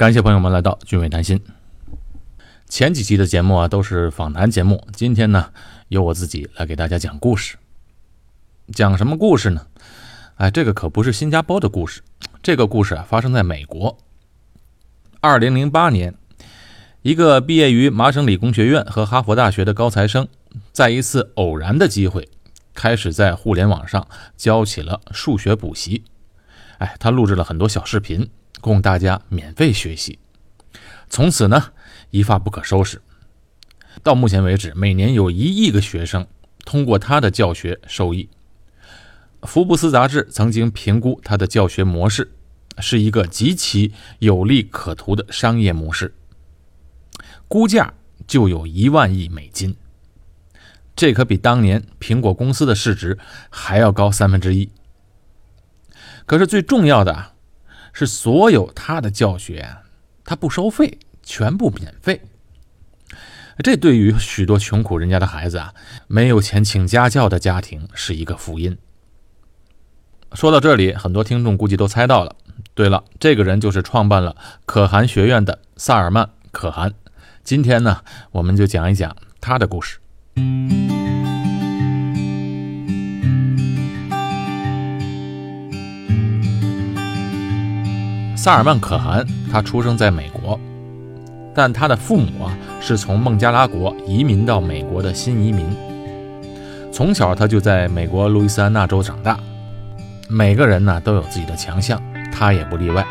感谢朋友们来到俊伟谈心。前几期的节目啊都是访谈节目，今天呢由我自己来给大家讲故事。讲什么故事呢？哎，这个可不是新加坡的故事，这个故事啊发生在美国。二零零八年，一个毕业于麻省理工学院和哈佛大学的高材生，在一次偶然的机会，开始在互联网上教起了数学补习。哎，他录制了很多小视频。供大家免费学习，从此呢一发不可收拾。到目前为止，每年有一亿个学生通过他的教学受益。福布斯杂志曾经评估他的教学模式是一个极其有利可图的商业模式，估价就有一万亿美金，这可比当年苹果公司的市值还要高三分之一。可是最重要的。是所有他的教学，他不收费，全部免费。这对于许多穷苦人家的孩子啊，没有钱请家教的家庭是一个福音。说到这里，很多听众估计都猜到了。对了，这个人就是创办了可汗学院的萨尔曼·可汗。今天呢，我们就讲一讲他的故事。萨尔曼·可汗，他出生在美国，但他的父母啊是从孟加拉国移民到美国的新移民。从小他就在美国路易斯安那州长大。每个人呢都有自己的强项，他也不例外。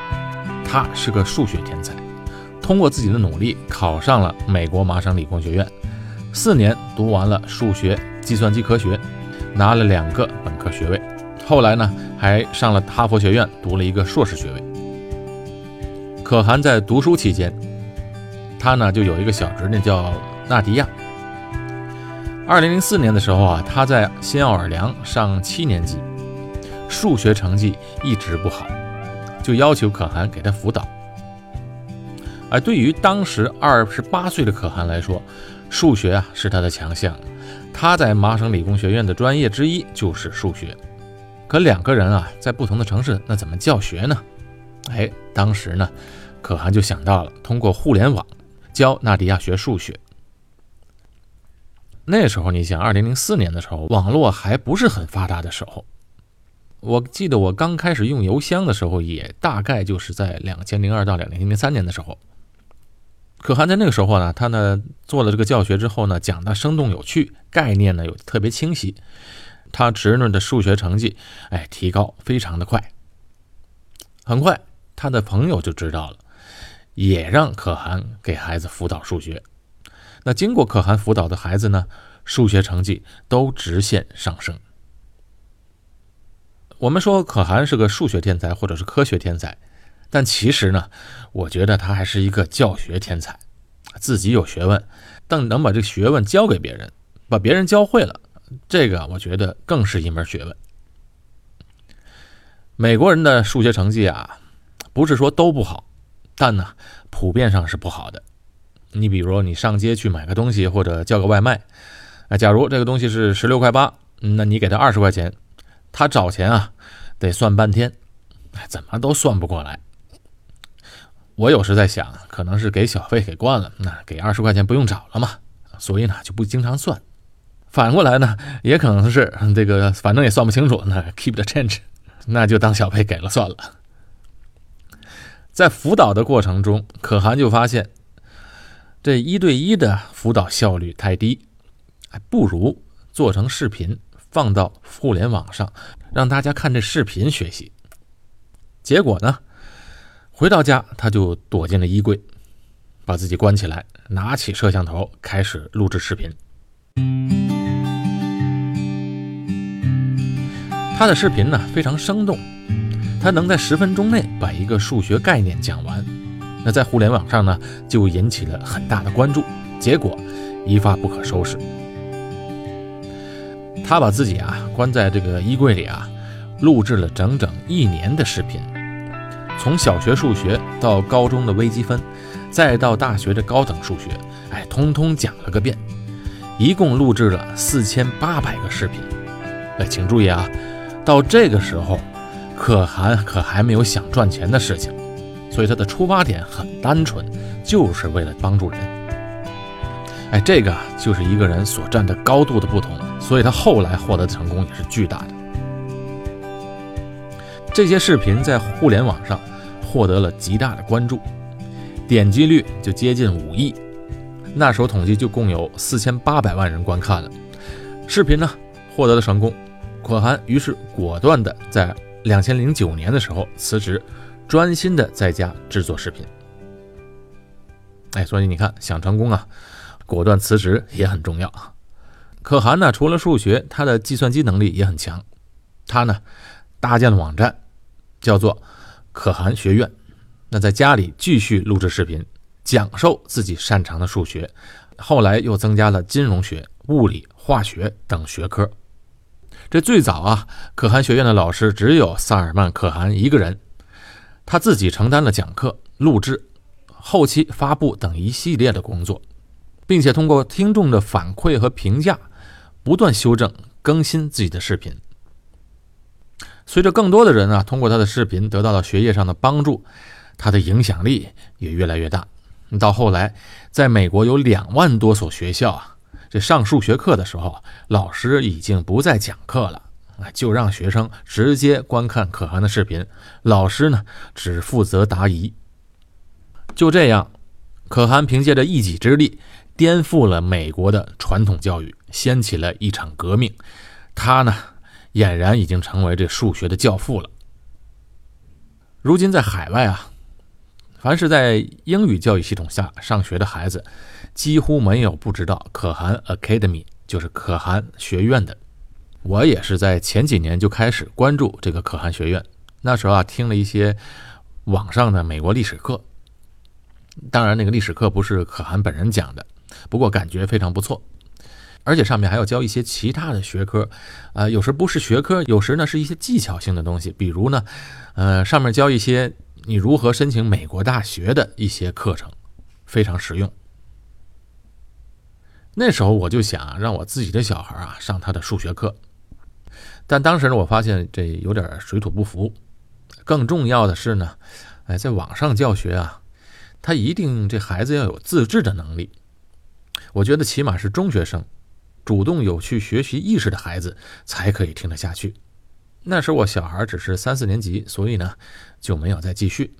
他是个数学天才，通过自己的努力考上了美国麻省理工学院，四年读完了数学、计算机科学，拿了两个本科学位。后来呢还上了哈佛学院读了一个硕士学位。可汗在读书期间，他呢就有一个小侄女叫纳迪亚。二零零四年的时候啊，他在新奥尔良上七年级，数学成绩一直不好，就要求可汗给他辅导。而对于当时二十八岁的可汗来说，数学啊是他的强项，他在麻省理工学院的专业之一就是数学。可两个人啊在不同的城市，那怎么教学呢？哎，当时呢。可汗就想到了通过互联网教纳迪亚学数学。那时候，你想，二零零四年的时候，网络还不是很发达的时候。我记得我刚开始用邮箱的时候，也大概就是在两千零二到两千零三年的时候。可汗在那个时候呢，他呢做了这个教学之后呢，讲的生动有趣，概念呢又特别清晰，他侄女的数学成绩，哎，提高非常的快。很快，他的朋友就知道了。也让可汗给孩子辅导数学。那经过可汗辅导的孩子呢，数学成绩都直线上升。我们说可汗是个数学天才或者是科学天才，但其实呢，我觉得他还是一个教学天才。自己有学问，但能把这个学问教给别人，把别人教会了，这个我觉得更是一门学问。美国人的数学成绩啊，不是说都不好。但呢，普遍上是不好的。你比如你上街去买个东西或者叫个外卖，啊，假如这个东西是十六块八，那你给他二十块钱，他找钱啊得算半天，怎么都算不过来。我有时在想，可能是给小费给惯了，那给二十块钱不用找了嘛，所以呢就不经常算。反过来呢，也可能是这个反正也算不清楚，那 keep the change，那就当小费给了算了。在辅导的过程中，可汗就发现，这一对一的辅导效率太低，还不如做成视频放到互联网上，让大家看这视频学习。结果呢，回到家他就躲进了衣柜，把自己关起来，拿起摄像头开始录制视频。他的视频呢非常生动。他能在十分钟内把一个数学概念讲完，那在互联网上呢就引起了很大的关注，结果一发不可收拾。他把自己啊关在这个衣柜里啊，录制了整整一年的视频，从小学数学到高中的微积分，再到大学的高等数学，哎，通通讲了个遍，一共录制了四千八百个视频。哎，请注意啊，到这个时候。可汗可还没有想赚钱的事情，所以他的出发点很单纯，就是为了帮助人。哎，这个就是一个人所站的高度的不同，所以他后来获得成功也是巨大的。这些视频在互联网上获得了极大的关注，点击率就接近五亿，那时候统计就共有四千八百万人观看了。视频呢获得了成功，可汗于是果断的在两千零九年的时候辞职，专心的在家制作视频。哎，所以你看，想成功啊，果断辞职也很重要。可汗呢，除了数学，他的计算机能力也很强。他呢，搭建了网站，叫做可汗学院。那在家里继续录制视频，讲授自己擅长的数学。后来又增加了金融学、物理。化学等学科，这最早啊，可汗学院的老师只有萨尔曼·可汗一个人，他自己承担了讲课、录制、后期发布等一系列的工作，并且通过听众的反馈和评价，不断修正、更新自己的视频。随着更多的人啊，通过他的视频得到了学业上的帮助，他的影响力也越来越大。到后来，在美国有两万多所学校啊。这上数学课的时候，老师已经不再讲课了，就让学生直接观看可汗的视频，老师呢只负责答疑。就这样，可汗凭借着一己之力，颠覆了美国的传统教育，掀起了一场革命。他呢，俨然已经成为这数学的教父了。如今在海外啊。凡是在英语教育系统下上学的孩子，几乎没有不知道可汗 Academy，就是可汗学院的。我也是在前几年就开始关注这个可汗学院。那时候啊，听了一些网上的美国历史课，当然那个历史课不是可汗本人讲的，不过感觉非常不错。而且上面还要教一些其他的学科，啊，有时不是学科，有时呢是一些技巧性的东西，比如呢，呃，上面教一些。你如何申请美国大学的一些课程，非常实用。那时候我就想让我自己的小孩啊上他的数学课，但当时呢，我发现这有点水土不服。更重要的是呢，哎，在网上教学啊，他一定这孩子要有自制的能力。我觉得起码是中学生，主动有去学习意识的孩子才可以听得下去。那时我小孩只是三四年级，所以呢就没有再继续。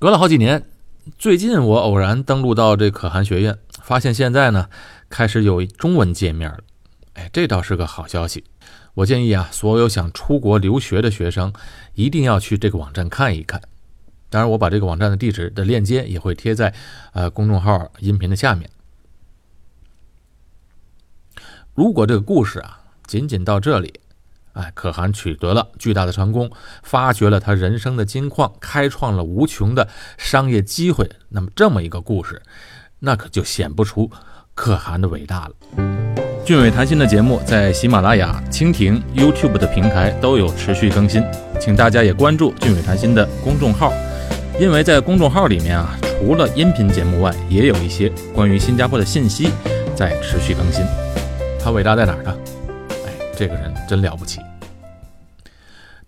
隔了好几年，最近我偶然登录到这可汗学院，发现现在呢开始有中文界面了。哎，这倒是个好消息。我建议啊，所有想出国留学的学生一定要去这个网站看一看。当然，我把这个网站的地址的链接也会贴在呃公众号音频的下面。如果这个故事啊仅仅到这里。哎，可汗取得了巨大的成功，发掘了他人生的金矿，开创了无穷的商业机会。那么，这么一个故事，那可就显不出可汗的伟大了。俊伟谈心的节目在喜马拉雅、蜻蜓、YouTube 的平台都有持续更新，请大家也关注俊伟谈心的公众号，因为在公众号里面啊，除了音频节目外，也有一些关于新加坡的信息在持续更新。他伟大在哪儿呢？哎，这个人真了不起。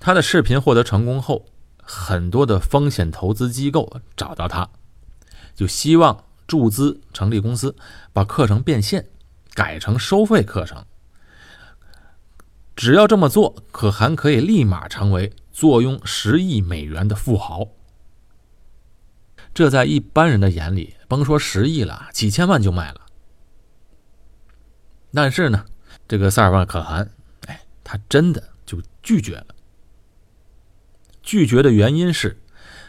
他的视频获得成功后，很多的风险投资机构找到他，就希望注资成立公司，把课程变现，改成收费课程。只要这么做，可汗可以立马成为坐拥十亿美元的富豪。这在一般人的眼里，甭说十亿了，几千万就卖了。但是呢，这个萨尔万可汗，哎，他真的就拒绝了。拒绝的原因是，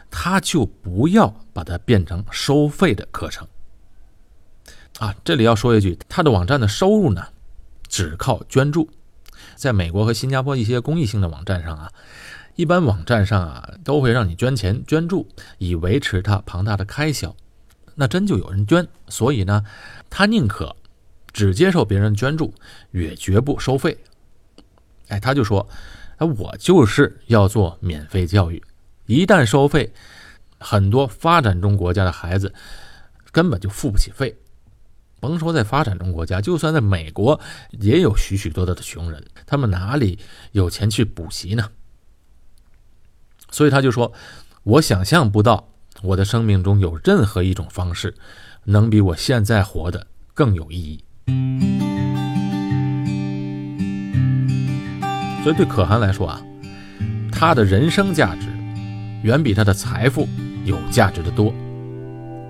他就不要把它变成收费的课程。啊，这里要说一句，他的网站的收入呢，只靠捐助。在美国和新加坡一些公益性的网站上啊，一般网站上啊都会让你捐钱捐助，以维持它庞大的开销。那真就有人捐，所以呢，他宁可只接受别人捐助，也绝不收费。哎，他就说。我就是要做免费教育，一旦收费，很多发展中国家的孩子根本就付不起费。甭说在发展中国家，就算在美国，也有许许多多的穷人，他们哪里有钱去补习呢？所以他就说，我想象不到我的生命中有任何一种方式能比我现在活的更有意义。所以对可汗来说啊，他的人生价值远比他的财富有价值的多。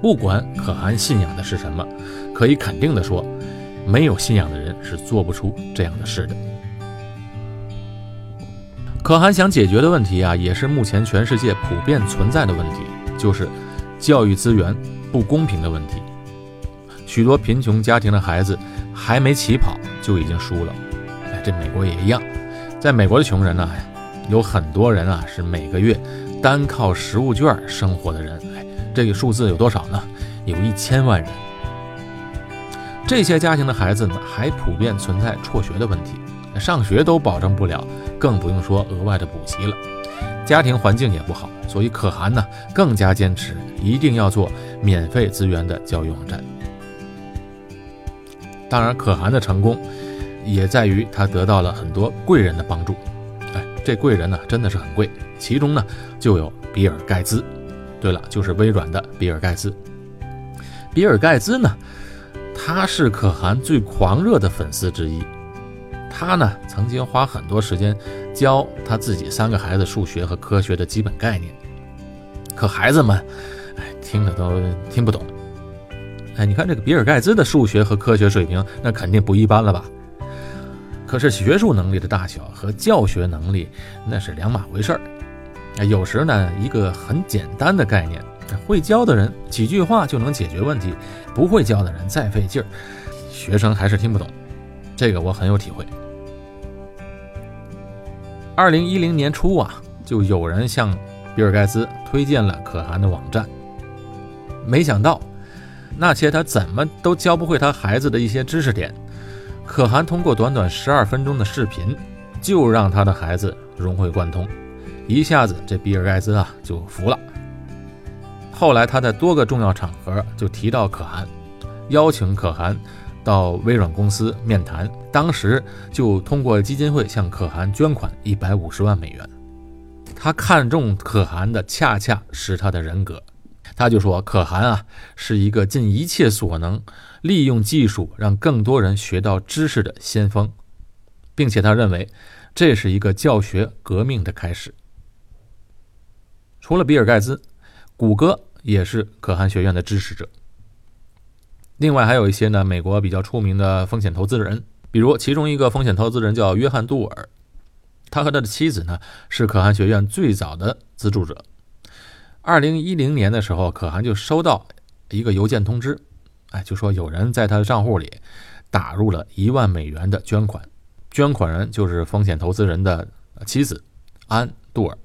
不管可汗信仰的是什么，可以肯定的说，没有信仰的人是做不出这样的事的。可汗想解决的问题啊，也是目前全世界普遍存在的问题，就是教育资源不公平的问题。许多贫穷家庭的孩子还没起跑就已经输了。哎，这美国也一样，在美国的穷人呢，有很多人啊是每个月单靠食物券生活的人。哎，这个数字有多少呢？有一千万人。这些家庭的孩子呢，还普遍存在辍学的问题，上学都保证不了。更不用说额外的补习了，家庭环境也不好，所以可汗呢更加坚持一定要做免费资源的教育网站。当然，可汗的成功也在于他得到了很多贵人的帮助。哎，这贵人呢真的是很贵，其中呢就有比尔盖茨。对了，就是微软的比尔盖茨。比尔盖茨呢，他是可汗最狂热的粉丝之一。他呢，曾经花很多时间教他自己三个孩子数学和科学的基本概念，可孩子们，哎，听着都听不懂。哎，你看这个比尔盖茨的数学和科学水平，那肯定不一般了吧？可是学术能力的大小和教学能力那是两码回事儿。有时呢，一个很简单的概念，会教的人几句话就能解决问题，不会教的人再费劲儿，学生还是听不懂。这个我很有体会。二零一零年初啊，就有人向比尔盖茨推荐了可汗的网站。没想到，那些他怎么都教不会他孩子的一些知识点，可汗通过短短十二分钟的视频，就让他的孩子融会贯通。一下子，这比尔盖茨啊就服了。后来他在多个重要场合就提到可汗，邀请可汗。到微软公司面谈，当时就通过基金会向可汗捐款一百五十万美元。他看中可汗的恰恰是他的人格，他就说可汗啊是一个尽一切所能利用技术让更多人学到知识的先锋，并且他认为这是一个教学革命的开始。除了比尔盖茨，谷歌也是可汗学院的支持者。另外还有一些呢，美国比较出名的风险投资人，比如其中一个风险投资人叫约翰·杜尔，他和他的妻子呢是可汗学院最早的资助者。二零一零年的时候，可汗就收到一个邮件通知，哎，就说有人在他的账户里打入了一万美元的捐款，捐款人就是风险投资人的妻子安·杜尔。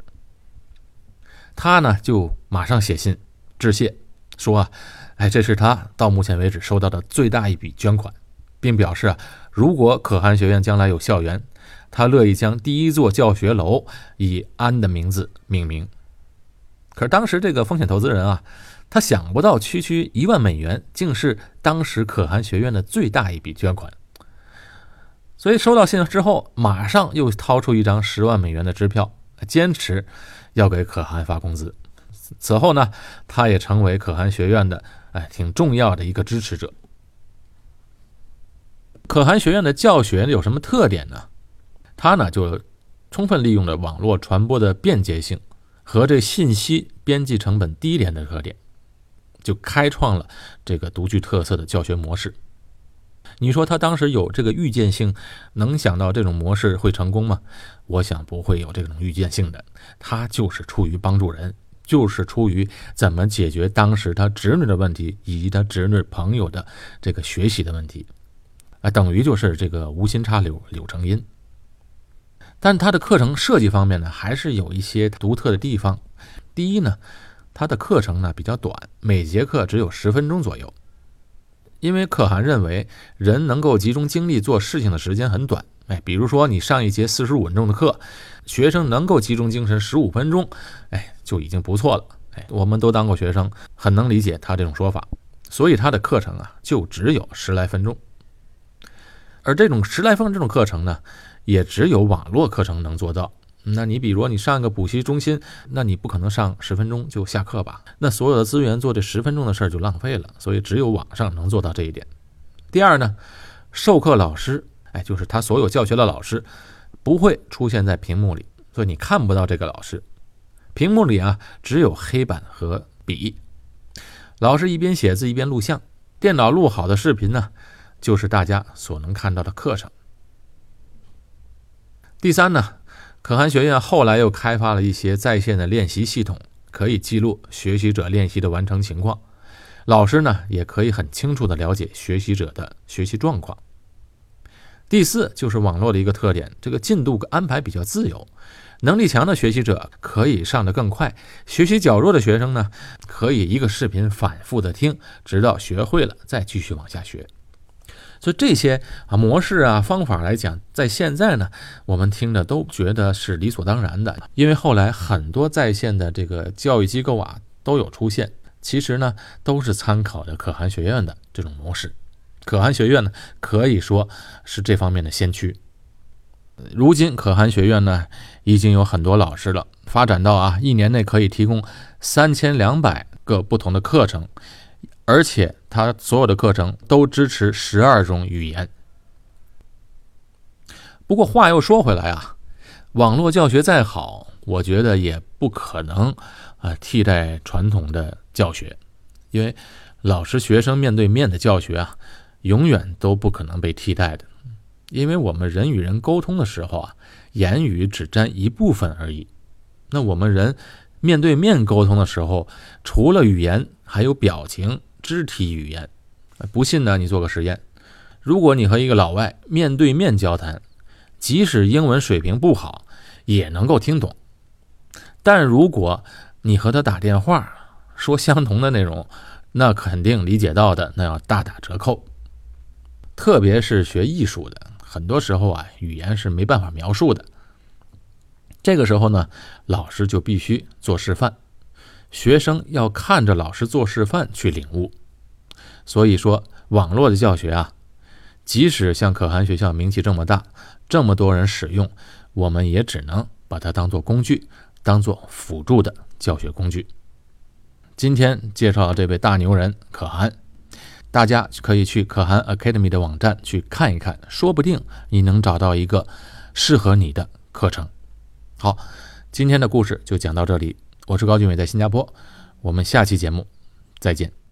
他呢就马上写信致谢，说啊。哎，这是他到目前为止收到的最大一笔捐款，并表示啊，如果可汗学院将来有校园，他乐意将第一座教学楼以安的名字命名。可是当时这个风险投资人啊，他想不到区区一万美元竟是当时可汗学院的最大一笔捐款，所以收到信之后，马上又掏出一张十万美元的支票，坚持要给可汗发工资。此后呢，他也成为可汗学院的。哎，挺重要的一个支持者。可汗学院的教学有什么特点呢？他呢就充分利用了网络传播的便捷性和这信息编辑成本低廉的特点，就开创了这个独具特色的教学模式。你说他当时有这个预见性，能想到这种模式会成功吗？我想不会有这种预见性的，他就是出于帮助人。就是出于怎么解决当时他侄女的问题，以及他侄女朋友的这个学习的问题，啊，等于就是这个无心插柳柳成荫。但他的课程设计方面呢，还是有一些独特的地方。第一呢，他的课程呢比较短，每节课只有十分钟左右，因为可汗认为人能够集中精力做事情的时间很短。哎，比如说你上一节四十五分钟的课，学生能够集中精神十五分钟，哎，就已经不错了。哎，我们都当过学生，很能理解他这种说法。所以他的课程啊，就只有十来分钟。而这种十来分钟这种课程呢，也只有网络课程能做到。那你比如你上个补习中心，那你不可能上十分钟就下课吧？那所有的资源做这十分钟的事儿就浪费了。所以只有网上能做到这一点。第二呢，授课老师，哎，就是他所有教学的老师，不会出现在屏幕里，所以你看不到这个老师。屏幕里啊，只有黑板和笔。老师一边写字一边录像，电脑录好的视频呢，就是大家所能看到的课程。第三呢，可汗学院后来又开发了一些在线的练习系统，可以记录学习者练习的完成情况，老师呢也可以很清楚的了解学习者的学习状况。第四就是网络的一个特点，这个进度安排比较自由。能力强的学习者可以上得更快，学习较弱的学生呢，可以一个视频反复的听，直到学会了再继续往下学。所以这些啊模式啊方法来讲，在现在呢，我们听着都觉得是理所当然的，因为后来很多在线的这个教育机构啊都有出现，其实呢都是参考的可汗学院的这种模式。可汗学院呢可以说是这方面的先驱。如今可汗学院呢，已经有很多老师了，发展到啊，一年内可以提供三千两百个不同的课程，而且他所有的课程都支持十二种语言。不过话又说回来啊，网络教学再好，我觉得也不可能啊替代传统的教学，因为老师学生面对面的教学啊，永远都不可能被替代的。因为我们人与人沟通的时候啊，言语只占一部分而已。那我们人面对面沟通的时候，除了语言，还有表情、肢体语言。不信呢，你做个实验：如果你和一个老外面对面交谈，即使英文水平不好，也能够听懂；但如果你和他打电话，说相同的内容，那肯定理解到的那要大打折扣。特别是学艺术的。很多时候啊，语言是没办法描述的。这个时候呢，老师就必须做示范，学生要看着老师做示范去领悟。所以说，网络的教学啊，即使像可汗学校名气这么大，这么多人使用，我们也只能把它当做工具，当做辅助的教学工具。今天介绍这位大牛人可汗。大家可以去可汗 Academy 的网站去看一看，说不定你能找到一个适合你的课程。好，今天的故事就讲到这里。我是高俊伟，在新加坡。我们下期节目再见。